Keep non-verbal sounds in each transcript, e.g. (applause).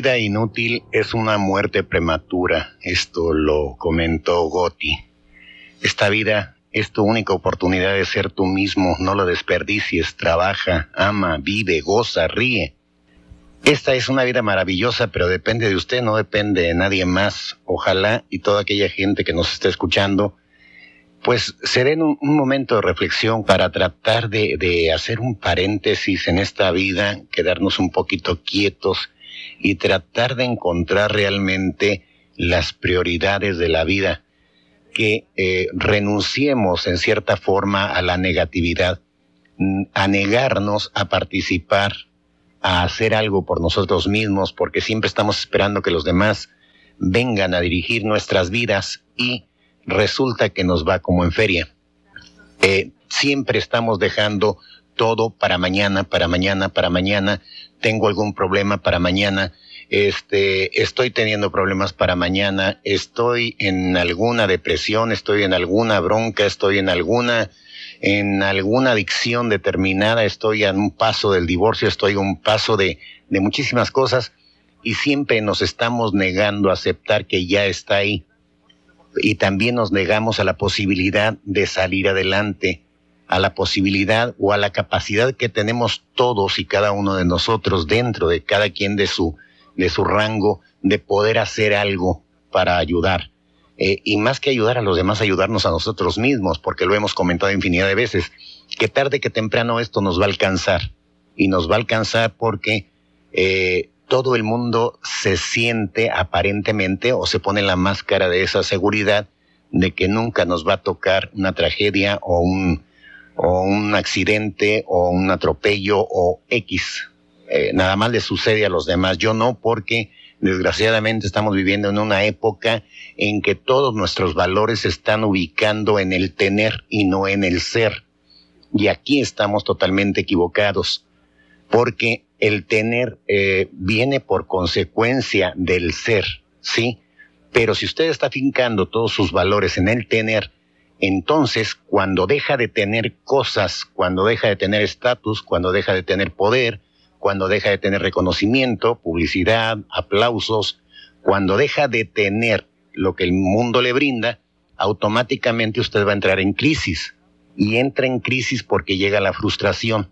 Vida inútil es una muerte prematura, esto lo comentó Gotti. Esta vida es tu única oportunidad de ser tú mismo, no la desperdicies, trabaja, ama, vive, goza, ríe. Esta es una vida maravillosa, pero depende de usted, no depende de nadie más. Ojalá y toda aquella gente que nos esté escuchando, pues se den un, momento de reflexión para tratar de, de hacer un paréntesis en esta vida, quedarnos un poquito quietos y tratar de encontrar realmente las prioridades de la vida, que eh, renunciemos en cierta forma a la negatividad, a negarnos a participar, a hacer algo por nosotros mismos, porque siempre estamos esperando que los demás vengan a dirigir nuestras vidas y resulta que nos va como en feria. Eh, siempre estamos dejando todo para mañana, para mañana, para mañana, tengo algún problema para mañana, este, estoy teniendo problemas para mañana, estoy en alguna depresión, estoy en alguna bronca, estoy en alguna, en alguna adicción determinada, estoy a un paso del divorcio, estoy a un paso de, de muchísimas cosas y siempre nos estamos negando a aceptar que ya está ahí. Y también nos negamos a la posibilidad de salir adelante a la posibilidad o a la capacidad que tenemos todos y cada uno de nosotros dentro de cada quien de su, de su rango de poder hacer algo para ayudar. Eh, y más que ayudar a los demás, ayudarnos a nosotros mismos, porque lo hemos comentado infinidad de veces, que tarde que temprano esto nos va a alcanzar. Y nos va a alcanzar porque eh, todo el mundo se siente aparentemente o se pone la máscara de esa seguridad de que nunca nos va a tocar una tragedia o un, o un accidente o un atropello o X. Eh, nada más le sucede a los demás. Yo no, porque desgraciadamente estamos viviendo en una época en que todos nuestros valores se están ubicando en el tener y no en el ser. Y aquí estamos totalmente equivocados, porque el tener eh, viene por consecuencia del ser, ¿sí? Pero si usted está fincando todos sus valores en el tener, entonces, cuando deja de tener cosas, cuando deja de tener estatus, cuando deja de tener poder, cuando deja de tener reconocimiento, publicidad, aplausos, cuando deja de tener lo que el mundo le brinda, automáticamente usted va a entrar en crisis. Y entra en crisis porque llega la frustración.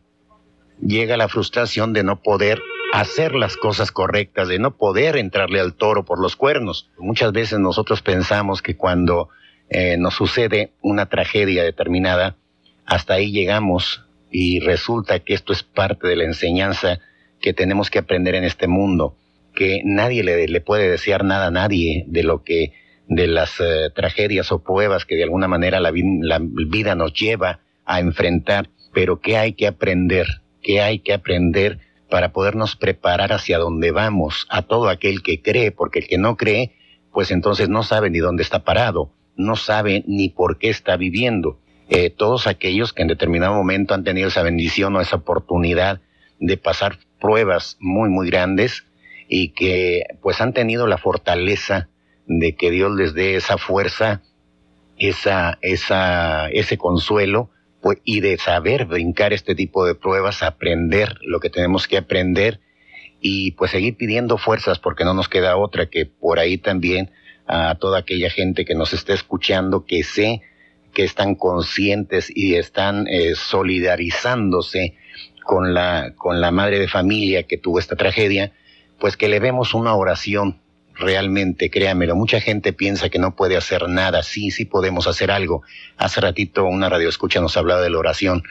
Llega la frustración de no poder hacer las cosas correctas, de no poder entrarle al toro por los cuernos. Muchas veces nosotros pensamos que cuando eh, nos sucede una tragedia determinada, hasta ahí llegamos y resulta que esto es parte de la enseñanza que tenemos que aprender en este mundo, que nadie le, puede desear nada a nadie de lo que de las eh, tragedias o pruebas que de alguna manera la, vida nos lleva a enfrentar, pero que hay que aprender, que hay que aprender para podernos preparar hacia donde vamos, a todo aquel que cree, porque el que no cree, pues entonces no sabe ni dónde está parado no sabe ni por qué está viviendo. Eh, todos aquellos que en determinado momento han tenido esa bendición o esa oportunidad de pasar pruebas muy, muy grandes y que pues han tenido la fortaleza de que Dios les dé esa fuerza, esa, esa, ese consuelo, pues, y de saber brincar este tipo de pruebas, aprender lo que tenemos que aprender y pues seguir pidiendo fuerzas porque no nos queda otra que por ahí también a toda aquella gente que nos está escuchando, que sé que están conscientes y están eh, solidarizándose con la, con la madre de familia que tuvo esta tragedia, pues que le vemos una oración realmente, créamelo. Mucha gente piensa que no puede hacer nada. Sí, sí podemos hacer algo. Hace ratito una radio escucha nos hablaba de la oración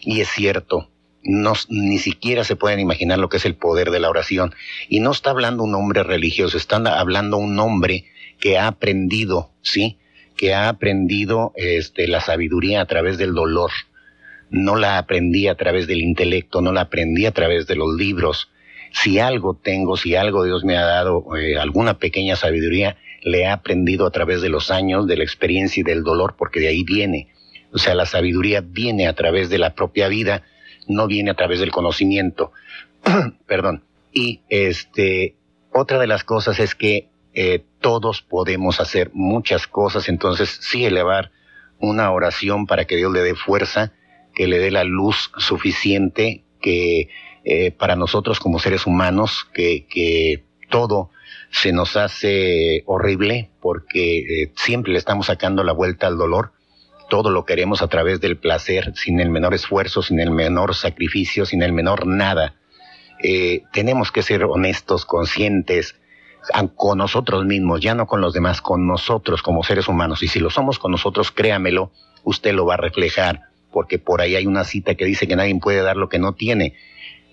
y es cierto. No, ni siquiera se pueden imaginar lo que es el poder de la oración. Y no está hablando un hombre religioso, está hablando un hombre que ha aprendido, ¿sí? Que ha aprendido este, la sabiduría a través del dolor. No la aprendí a través del intelecto, no la aprendí a través de los libros, si algo tengo, si algo Dios me ha dado, eh, alguna pequeña sabiduría, le he aprendido a través de los años, de la experiencia y del dolor, porque de ahí viene. O sea, la sabiduría viene a través de la propia vida, no viene a través del conocimiento. (clears throat) Perdón. Y este, otra de las cosas es que eh, todos podemos hacer muchas cosas, entonces sí elevar una oración para que Dios le dé fuerza, que le dé la luz suficiente, que eh, para nosotros como seres humanos que, que, todo se nos hace horrible porque eh, siempre le estamos sacando la vuelta al dolor. Todo lo queremos a través del placer, sin el menor esfuerzo, sin el menor sacrificio, sin el menor nada. Eh, tenemos que ser honestos, conscientes, con nosotros mismos, ya no con los demás, con nosotros como seres humanos. Y si lo somos con nosotros, créamelo, usted lo va a reflejar, porque por ahí hay una cita que dice que nadie puede dar lo que no tiene.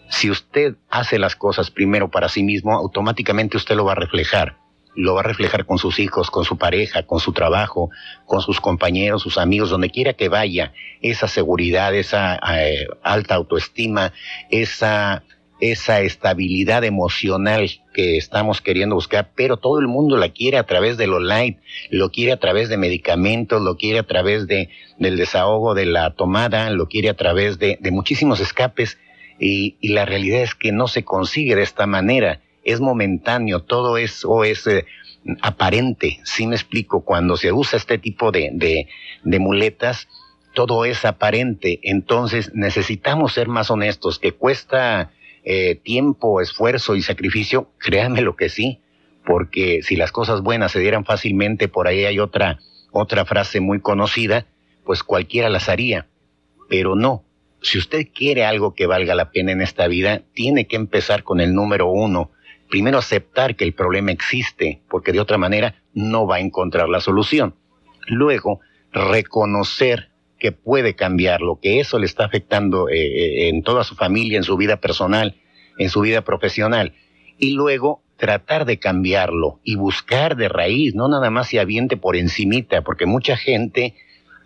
Si usted hace las cosas primero para sí mismo, automáticamente usted lo va a reflejar. Lo va a reflejar con sus hijos, con su pareja, con su trabajo, con sus compañeros, sus amigos, donde quiera que vaya. Esa seguridad, esa eh, alta autoestima, esa, esa estabilidad emocional que estamos queriendo buscar, pero todo el mundo la quiere a través de lo light, lo quiere a través de medicamentos, lo quiere a través de, del desahogo de la tomada, lo quiere a través de, de muchísimos escapes y, la realidad es que no se consigue de esta manera, es momentáneo, todo eso es eh, aparente, si me explico, cuando se usa este tipo de, de, muletas, todo es aparente, entonces necesitamos ser más honestos, que cuesta eh, tiempo, esfuerzo y sacrificio, créanme lo que sí, porque si las cosas buenas se dieran fácilmente, por ahí hay otra, otra frase muy conocida, pues cualquiera las haría, pero no, si usted quiere algo que valga la pena en esta vida, tiene que empezar con el número uno. Primero aceptar que el problema existe, porque de otra manera no va a encontrar la solución. Luego, reconocer que puede cambiarlo, que eso le está afectando eh, eh, en toda su familia, en su vida personal, en su vida profesional. Y luego tratar de cambiarlo y buscar de raíz, no nada más se aviente por encimita, porque mucha gente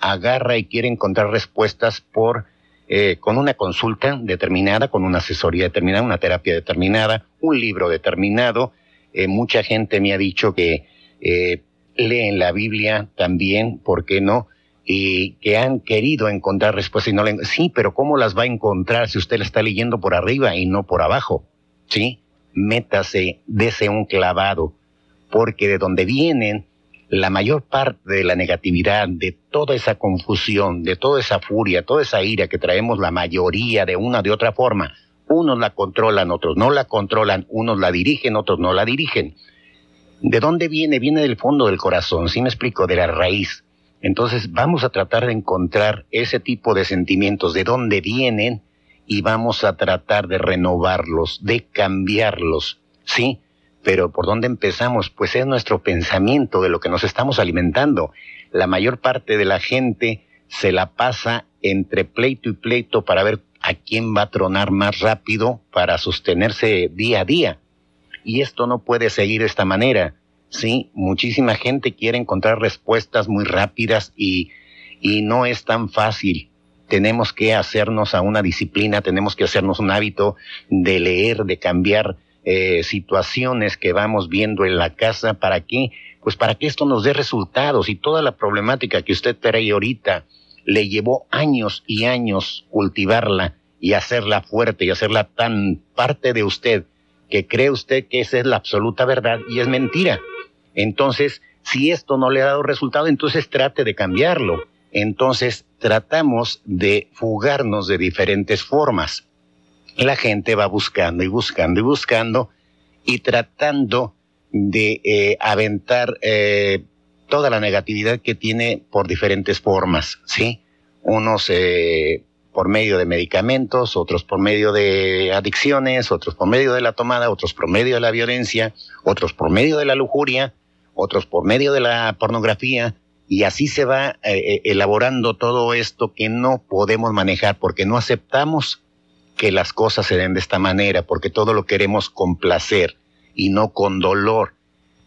agarra y quiere encontrar respuestas por eh, con una consulta determinada, con una asesoría determinada, una terapia determinada, un libro determinado. Eh, mucha gente me ha dicho que eh, leen la Biblia también, ¿por qué no? Y que han querido encontrar respuestas y no le... Sí, pero ¿cómo las va a encontrar si usted la está leyendo por arriba y no por abajo? ¿Sí? Métase, dese un clavado, porque de donde vienen la mayor parte de la negatividad, de toda esa confusión, de toda esa furia, toda esa ira que traemos la mayoría de una de otra forma, unos la controlan, otros no la controlan, unos la dirigen, otros no la dirigen. ¿De dónde viene? Viene del fondo del corazón, si me explico, de la raíz. Entonces vamos a tratar de encontrar ese tipo de sentimientos, de dónde vienen, y vamos a tratar de renovarlos, de cambiarlos, ¿sí? Pero ¿por dónde empezamos? Pues es nuestro pensamiento de lo que nos estamos alimentando. La mayor parte de la gente se la pasa entre pleito y pleito para ver a quién va a tronar más rápido para sostenerse día a día. Y esto no puede seguir de esta manera. Sí, muchísima gente quiere encontrar respuestas muy rápidas y, y no es tan fácil tenemos que hacernos a una disciplina, tenemos que hacernos un hábito de leer, de cambiar eh, situaciones que vamos viendo en la casa, ¿para qué? Pues para que esto nos dé resultados y toda la problemática que usted trae ahorita le llevó años y años cultivarla y hacerla fuerte y hacerla tan parte de usted que cree usted que esa es la absoluta verdad y es mentira. Entonces, si esto no le ha dado resultado, entonces trate de cambiarlo. Entonces, tratamos de fugarnos de diferentes formas la gente va buscando y buscando y buscando y tratando de eh, aventar eh, toda la negatividad que tiene por diferentes formas, ¿sí? Unos eh, por medio de medicamentos, otros por medio de adicciones, otros por medio de la tomada, otros por medio de la violencia, otros por medio de la lujuria, otros por medio de la pornografía, y así se va eh, eh, elaborando todo esto que no podemos manejar porque no aceptamos que las cosas se den de esta manera, porque todo lo queremos con placer y no con dolor.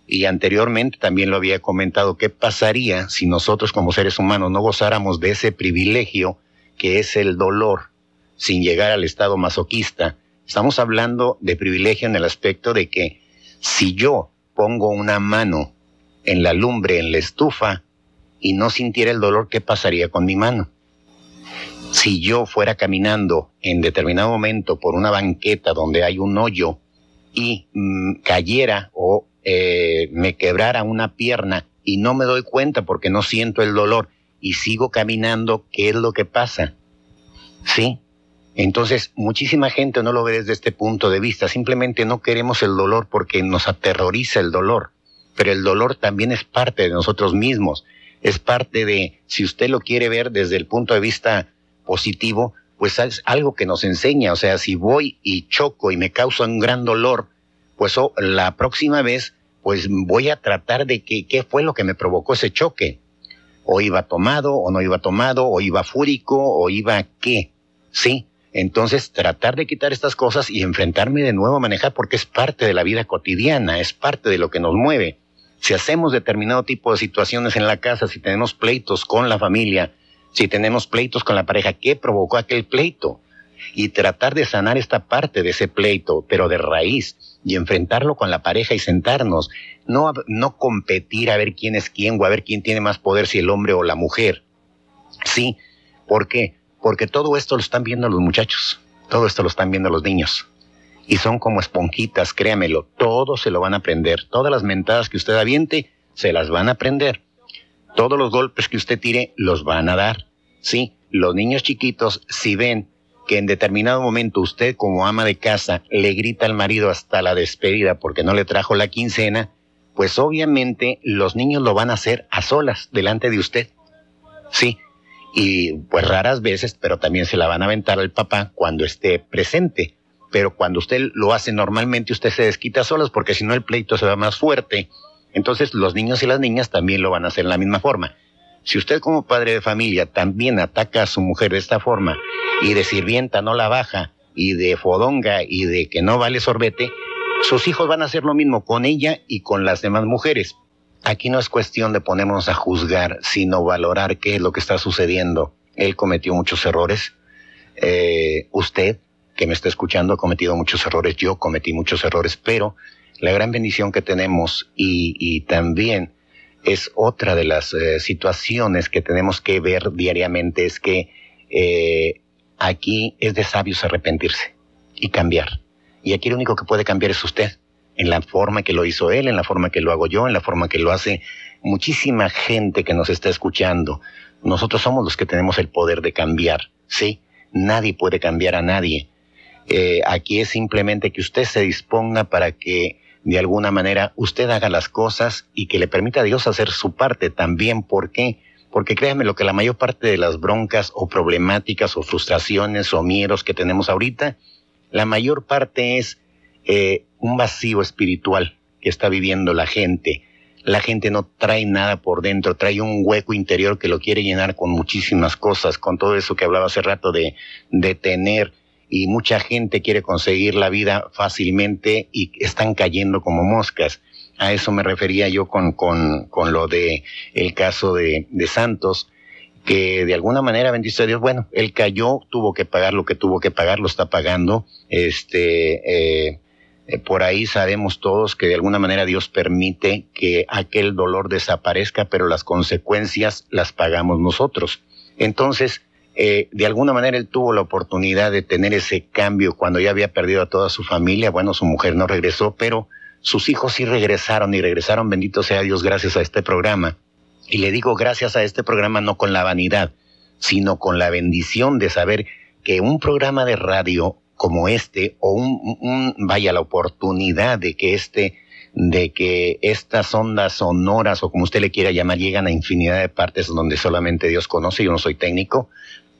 Y anteriormente también lo había comentado, ¿qué pasaría si nosotros como seres humanos no gozáramos de ese privilegio que es el dolor sin llegar al estado masoquista? Estamos hablando de privilegio en el aspecto de que si yo pongo una mano en la lumbre, en la estufa, y no sintiera el dolor, ¿qué pasaría con mi mano? Si yo fuera caminando en determinado momento por una banqueta donde hay un hoyo y mm, cayera o eh, me quebrara una pierna y no me doy cuenta porque no siento el dolor y sigo caminando, ¿qué es lo que pasa? ¿Sí? Entonces, muchísima gente no lo ve desde este punto de vista. Simplemente no queremos el dolor porque nos aterroriza el dolor. Pero el dolor también es parte de nosotros mismos es parte de, si usted lo quiere ver desde el punto de vista positivo, pues es algo que nos enseña. O sea, si voy y choco y me causa un gran dolor, pues oh, la próxima vez, pues voy a tratar de que, qué fue lo que me provocó ese choque. O iba tomado, o no iba tomado, o iba fúrico, o iba qué. Sí. Entonces, tratar de quitar estas cosas y enfrentarme de nuevo a manejar porque es parte de la vida cotidiana, es parte de lo que nos mueve. Si hacemos determinado tipo de situaciones en la casa, si tenemos pleitos con la familia, si tenemos pleitos con la pareja, ¿qué provocó aquel pleito? Y tratar de sanar esta parte de ese pleito, pero de raíz, y enfrentarlo con la pareja y sentarnos, no, no competir a ver quién es quién o a ver quién tiene más poder, si el hombre o la mujer. Sí, ¿por qué? Porque todo esto lo están viendo los muchachos, todo esto lo están viendo los niños y son como esponjitas, créamelo, todo se lo van a aprender. Todas las mentadas que usted aviente, se las van a aprender. Todos los golpes que usted tire, los van a dar. Sí, los niños chiquitos, si ven que en determinado momento usted como ama de casa le grita al marido hasta la despedida porque no le trajo la quincena, pues obviamente los niños lo van a hacer a solas delante de usted. Sí, y pues raras veces, pero también se la van a aventar al papá cuando esté presente pero cuando usted lo hace normalmente usted se desquita solos porque si no el pleito se va más fuerte. Entonces los niños y las niñas también lo van a hacer de la misma forma. Si usted como padre de familia también ataca a su mujer de esta forma y de sirvienta no la baja y de fodonga y de que no vale sorbete, sus hijos van a hacer lo mismo con ella y con las demás mujeres. Aquí no es cuestión de ponernos a juzgar, sino valorar qué es lo que está sucediendo. Él cometió muchos errores. Eh, usted que me está escuchando ha cometido muchos errores, yo cometí muchos errores, pero la gran bendición que tenemos y, también es otra de las eh, situaciones que tenemos que ver diariamente, es que eh, aquí es de sabios arrepentirse y cambiar. Y aquí lo único que puede cambiar es usted, en la forma que lo hizo él, en la forma que lo hago yo, en la forma que lo hace muchísima gente que nos está escuchando. Nosotros somos los que tenemos el poder de cambiar, ¿sí? Nadie puede cambiar a nadie. Eh, aquí es simplemente que usted se disponga para que de alguna manera usted haga las cosas y que le permita a Dios hacer su parte también. ¿Por qué? Porque créanme lo que la mayor parte de las broncas o problemáticas o frustraciones o miedos que tenemos ahorita, la mayor parte es eh, un vacío espiritual que está viviendo la gente. La gente no trae nada por dentro, trae un hueco interior que lo quiere llenar con muchísimas cosas, con todo eso que hablaba hace rato de, de tener y mucha gente quiere conseguir la vida fácilmente y están cayendo como moscas. A eso me refería yo con, con, con lo de el caso de, de Santos, que de alguna manera, bendice a Dios, bueno, él cayó, tuvo que pagar lo que tuvo que pagar, lo está pagando. Este, eh, eh, por ahí sabemos todos que de alguna manera Dios permite que aquel dolor desaparezca, pero las consecuencias las pagamos nosotros. Entonces, eh, de alguna manera él tuvo la oportunidad de tener ese cambio cuando ya había perdido a toda su familia. Bueno, su mujer no regresó, pero sus hijos sí regresaron y regresaron, bendito sea Dios, gracias a este programa. Y le digo gracias a este programa no con la vanidad, sino con la bendición de saber que un programa de radio como este, o un, vaya, la oportunidad de que este, de que estas ondas sonoras, o como usted le quiera llamar, llegan a infinidad de partes donde solamente Dios conoce, yo no soy técnico,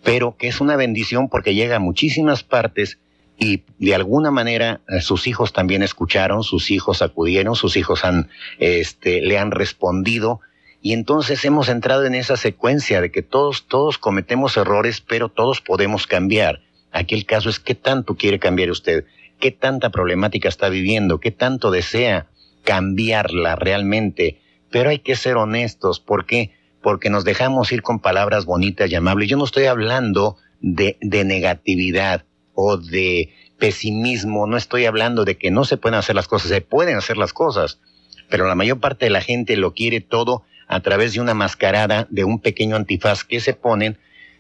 pero que es una bendición porque llega a muchísimas partes y de alguna manera eh, sus hijos también escucharon, sus hijos acudieron, sus hijos han, este, le han respondido y entonces hemos entrado en esa secuencia de que todos, todos cometemos errores, pero todos podemos cambiar. Aquí el caso es qué tanto quiere cambiar usted, qué tanta problemática está viviendo, qué tanto desea cambiarla realmente. Pero hay que ser honestos, ¿por qué? Porque nos dejamos ir con palabras bonitas y amables. Yo no estoy hablando de, de negatividad o de pesimismo, no estoy hablando de que no se pueden hacer las cosas, se pueden hacer las cosas, pero la mayor parte de la gente lo quiere todo a través de una mascarada, de un pequeño antifaz que se ponen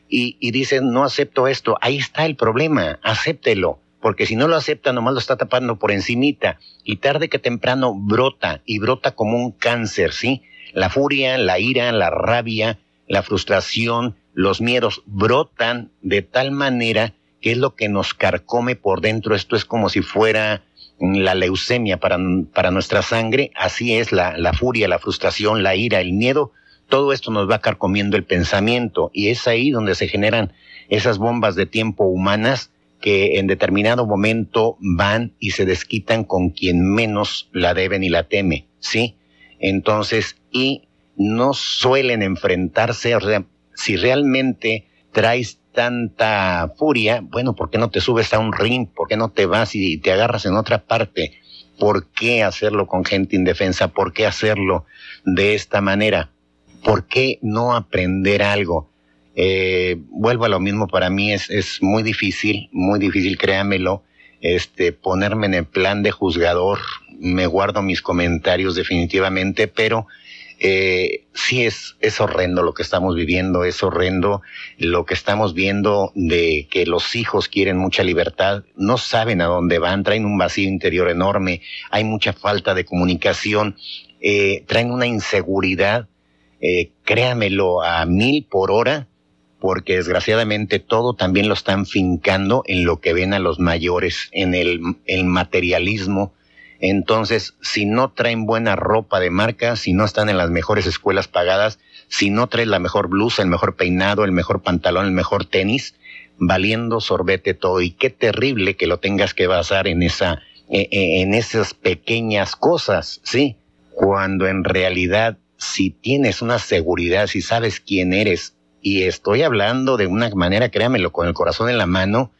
y, y dicen, no acepto esto. Ahí está el problema, acéptelo. Porque si no lo acepta, nomás lo está tapando por encimita. Y tarde que temprano brota, y brota como un cáncer, ¿sí? La furia, la ira, la rabia, la frustración, los miedos brotan de tal manera que es lo que nos carcome por dentro. Esto es como si fuera la leucemia para, para nuestra sangre, así es la, la furia, la frustración, la ira, el miedo, todo esto nos va carcomiendo el pensamiento y es ahí donde se generan esas bombas de tiempo humanas que en determinado momento van y se desquitan con quien menos la deben y la teme, ¿sí? Entonces, y no suelen enfrentarse, si realmente traes tanta furia, bueno, ¿por qué no te subes a un ring? ¿Por qué no te vas y te agarras en otra parte? ¿Por qué hacerlo con gente indefensa? ¿Por qué hacerlo de esta manera? ¿Por qué no aprender algo? Eh, vuelvo a lo mismo, para mí es, es muy difícil, muy difícil, créamelo, este, ponerme en el plan de juzgador, me guardo mis comentarios definitivamente, pero eh, sí es, es horrendo lo que estamos viviendo, es horrendo lo que estamos viendo de que los hijos quieren mucha libertad, no saben a dónde van, traen un vacío interior enorme, hay mucha falta de comunicación, eh, traen una inseguridad, eh, créamelo, a mil por hora, porque desgraciadamente todo también lo están fincando en lo que ven a los mayores, en el, el materialismo, entonces, si no traen buena ropa de marca, si no están en las mejores escuelas pagadas, si no traen la mejor blusa, el mejor peinado, el mejor pantalón, el mejor tenis, valiendo sorbete todo. Y qué terrible que lo tengas que basar en esa, eh, eh, en esas pequeñas cosas, ¿sí? Cuando en realidad, si tienes una seguridad, si sabes quién eres, y estoy hablando de una manera, créamelo, con el corazón en la mano,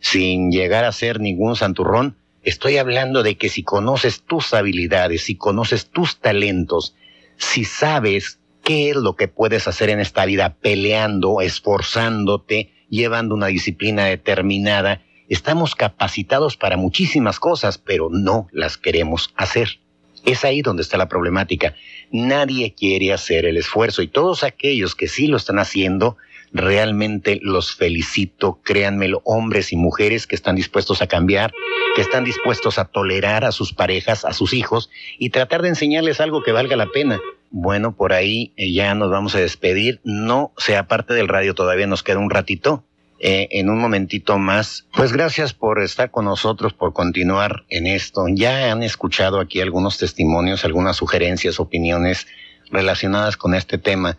sin llegar a ser ningún santurrón, Estoy hablando de que si conoces tus habilidades, si conoces tus talentos, si sabes qué es lo que puedes hacer en esta vida peleando, esforzándote, llevando una disciplina determinada, estamos capacitados para muchísimas cosas, pero no las queremos hacer. Es ahí donde está la problemática. Nadie quiere hacer el esfuerzo y todos aquellos que sí lo están haciendo, realmente los felicito, créanmelo, hombres y mujeres que están dispuestos a cambiar, que están dispuestos a tolerar a sus parejas, a sus hijos y tratar de enseñarles algo que valga la pena. Bueno, por ahí eh, ya nos vamos a despedir. No sea parte del radio, todavía nos queda un ratito. Eh, en un momentito más. Pues gracias por estar con nosotros, por continuar en esto. Ya han escuchado aquí algunos testimonios, algunas sugerencias, opiniones relacionadas con este tema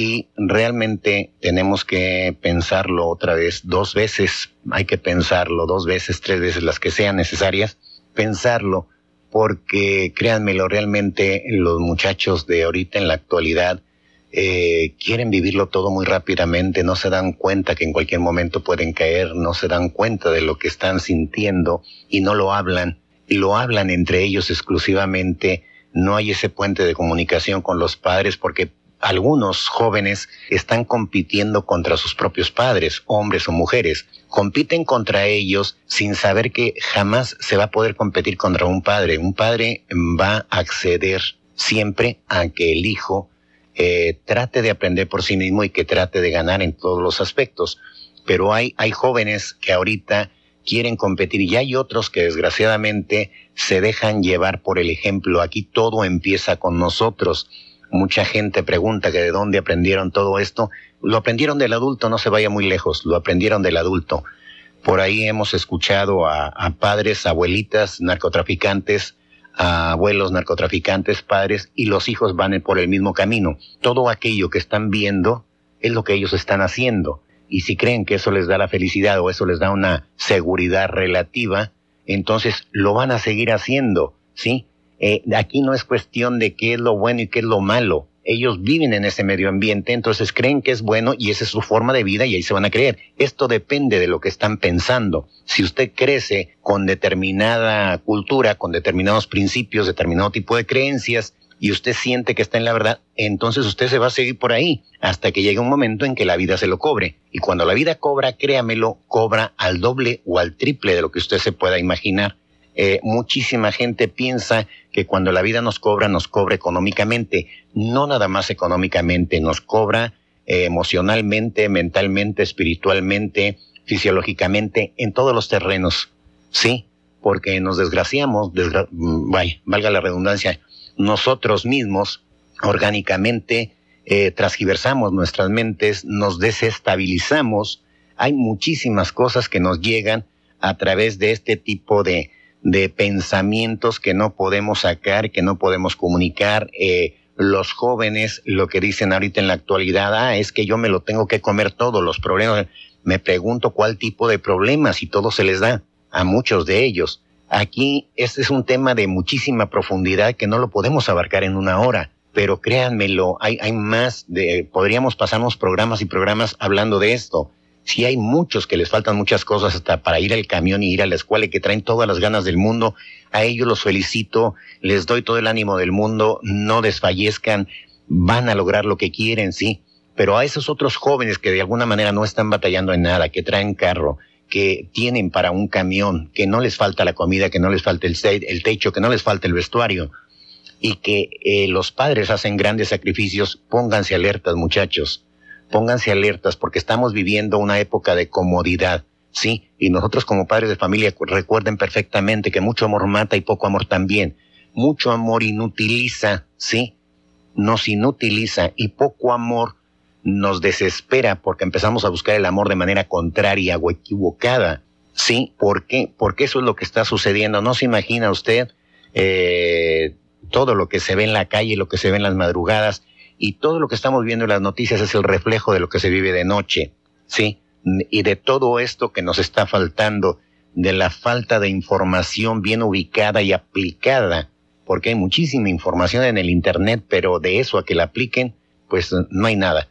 y realmente tenemos que pensarlo otra vez, dos veces, hay que pensarlo, dos veces, tres veces, las que sean necesarias, pensarlo, porque créanmelo, realmente los muchachos de ahorita en la actualidad eh, quieren vivirlo todo muy rápidamente, no se dan cuenta que en cualquier momento pueden caer, no se dan cuenta de lo que están sintiendo y no lo hablan, lo hablan entre ellos exclusivamente, no hay ese puente de comunicación con los padres porque algunos jóvenes están compitiendo contra sus propios padres, hombres o mujeres. Compiten contra ellos sin saber que jamás se va a poder competir contra un padre. Un padre va a acceder siempre a que el hijo eh, trate de aprender por sí mismo y que trate de ganar en todos los aspectos. Pero hay, hay jóvenes que ahorita quieren competir y hay otros que desgraciadamente se dejan llevar por el ejemplo. Aquí todo empieza con nosotros Mucha gente pregunta que de dónde aprendieron todo esto. Lo aprendieron del adulto, no se vaya muy lejos, lo aprendieron del adulto. Por ahí hemos escuchado a, padres, abuelitas, narcotraficantes, a abuelos narcotraficantes, padres, y los hijos van por el mismo camino. Todo aquello que están viendo es lo que ellos están haciendo. y si creen que eso les da la felicidad o eso les da una seguridad relativa, entonces lo van a seguir haciendo, ¿sí? Eh, aquí no es cuestión de qué es lo bueno y qué es lo malo. Ellos viven en ese medio ambiente, entonces creen que es bueno y esa es su forma de vida y ahí se van a creer. Esto depende de lo que están pensando. Si usted crece con determinada cultura, con determinados principios, determinado tipo de creencias, y usted siente que está en la verdad, entonces usted se va a seguir por ahí hasta que llegue un momento en que la vida se lo cobre. Y cuando la vida cobra, créamelo, cobra al doble o al triple de lo que usted se pueda imaginar. Eh, muchísima gente piensa que cuando la vida nos cobra, nos cobra económicamente. No nada más económicamente, nos cobra eh, emocionalmente, mentalmente, espiritualmente, fisiológicamente, en todos los terrenos. Sí, porque nos desgraciamos, mm, valga la redundancia, nosotros mismos orgánicamente eh, transgiversamos nuestras mentes, nos desestabilizamos. Hay muchísimas cosas que nos llegan a través de este tipo de, de pensamientos que no podemos sacar, que no podemos comunicar. Eh, los jóvenes lo que dicen ahorita en la actualidad, ah, es que yo me lo tengo que comer todo, los problemas. Me pregunto cuál tipo de problemas y todo se les da a muchos de ellos. Aquí este es un tema de muchísima profundidad que no lo podemos abarcar en una hora, pero créanmelo, hay, hay más de, podríamos pasarnos programas y programas hablando de esto. Si hay muchos que les faltan muchas cosas hasta para ir al camión y ir a la escuela y que traen todas las ganas del mundo, a ellos los felicito, les doy todo el ánimo del mundo, no desfallezcan, van a lograr lo que quieren, sí. Pero a esos otros jóvenes que de alguna manera no están batallando en nada, que traen carro, que tienen para un camión, que no les falta la comida, que no les falta el, techo, que no les falta el vestuario, y que eh, los padres hacen grandes sacrificios, pónganse alertas muchachos, pónganse alertas porque estamos viviendo una época de comodidad, ¿sí? Y nosotros como padres de familia recuerden perfectamente que mucho amor mata y poco amor también. Mucho amor inutiliza, ¿sí? Nos inutiliza y poco amor nos desespera porque empezamos a buscar el amor de manera contraria o equivocada. ¿Sí? ¿Por qué? Porque eso es lo que está sucediendo. No se imagina usted eh, todo lo que se ve en la calle, lo que se ve en las madrugadas y todo lo que estamos viendo en las noticias es el reflejo de lo que se vive de noche. ¿Sí? Y de todo esto que nos está faltando, de la falta de información bien ubicada y aplicada, porque hay muchísima información en el Internet, pero de eso a que la apliquen, pues no hay nada.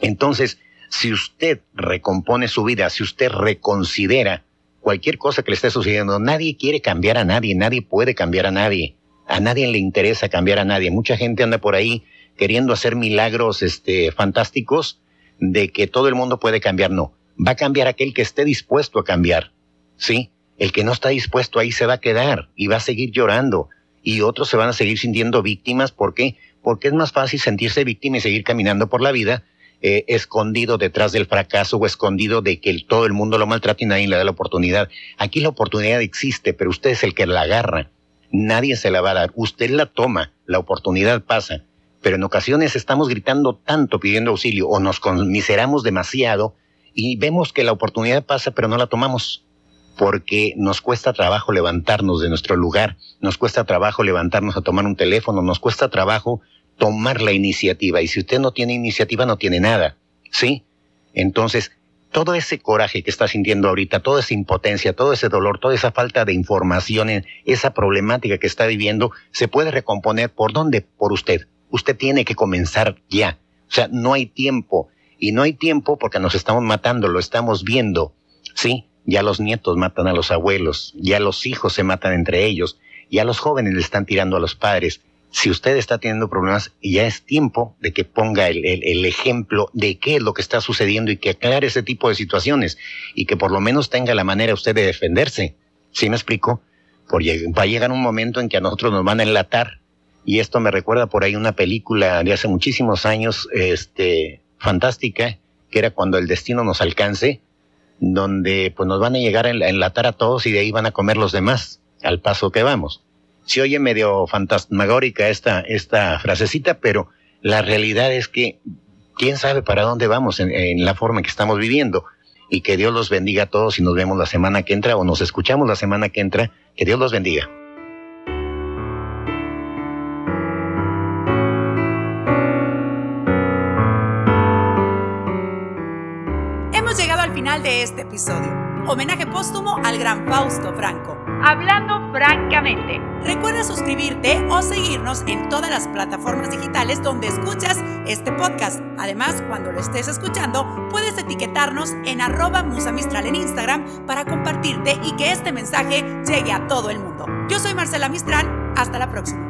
Entonces, si usted recompone su vida, si usted reconsidera cualquier cosa que le esté sucediendo, nadie quiere cambiar a nadie, nadie puede cambiar a nadie. A nadie le interesa cambiar a nadie. Mucha gente anda por ahí queriendo hacer milagros este, fantásticos de que todo el mundo puede cambiar. No, va a cambiar aquel que esté dispuesto a cambiar. ¿Sí? El que no está dispuesto ahí se va a quedar y va a seguir llorando. Y otros se van a seguir sintiendo víctimas. ¿Por qué? Porque es más fácil sentirse víctima y seguir caminando por la vida eh, escondido detrás del fracaso o escondido de que todo el mundo lo maltrata y nadie le da la oportunidad. Aquí la oportunidad existe, pero usted es el que la agarra. Nadie se la va a dar. Usted la toma, la oportunidad pasa. Pero en ocasiones estamos gritando tanto pidiendo auxilio o nos conmiseramos demasiado y vemos que la oportunidad pasa pero no la tomamos porque nos cuesta trabajo levantarnos de nuestro lugar, nos cuesta trabajo levantarnos a tomar un teléfono, nos cuesta trabajo tomar la iniciativa. Y si usted no tiene iniciativa, no tiene nada. ¿Sí? Entonces, todo ese coraje que está sintiendo ahorita, toda esa impotencia, todo ese dolor, toda esa falta de información, esa problemática que está viviendo, se puede recomponer por dónde? Por usted. Usted tiene que comenzar ya. O sea, no hay tiempo. Y no hay tiempo porque nos estamos matando, lo estamos viendo. ¿Sí? Ya los nietos matan a los abuelos, ya los hijos se matan entre ellos, ya los jóvenes le están tirando a los padres si usted está teniendo problemas, ya es tiempo de que ponga el, ejemplo de qué es lo que está sucediendo y que aclare ese tipo de situaciones y que por lo menos tenga la manera usted de defenderse. ¿Sí me explico? Porque va a llegar un momento en que a nosotros nos van a enlatar y esto me recuerda por ahí una película de hace muchísimos años, este, fantástica, que era cuando el destino nos alcance, donde pues nos van a llegar a enlatar a todos y de ahí van a comer los demás al paso que vamos se oye medio fantasmagórica esta, esta frasecita, pero la realidad es que quién sabe para dónde vamos en, en, la forma en que estamos viviendo. Y que Dios los bendiga a todos y nos vemos la semana que entra o nos escuchamos la semana que entra. Que Dios los bendiga. Al final de este episodio. Homenaje póstumo al gran Fausto Franco. Hablando francamente. Recuerda suscribirte o seguirnos en todas las plataformas digitales donde escuchas este podcast. Además, cuando lo estés escuchando, puedes etiquetarnos en arroba musamistral en Instagram para compartirte y que este mensaje llegue a todo el mundo. Yo soy Marcela Mistral. Hasta la próxima.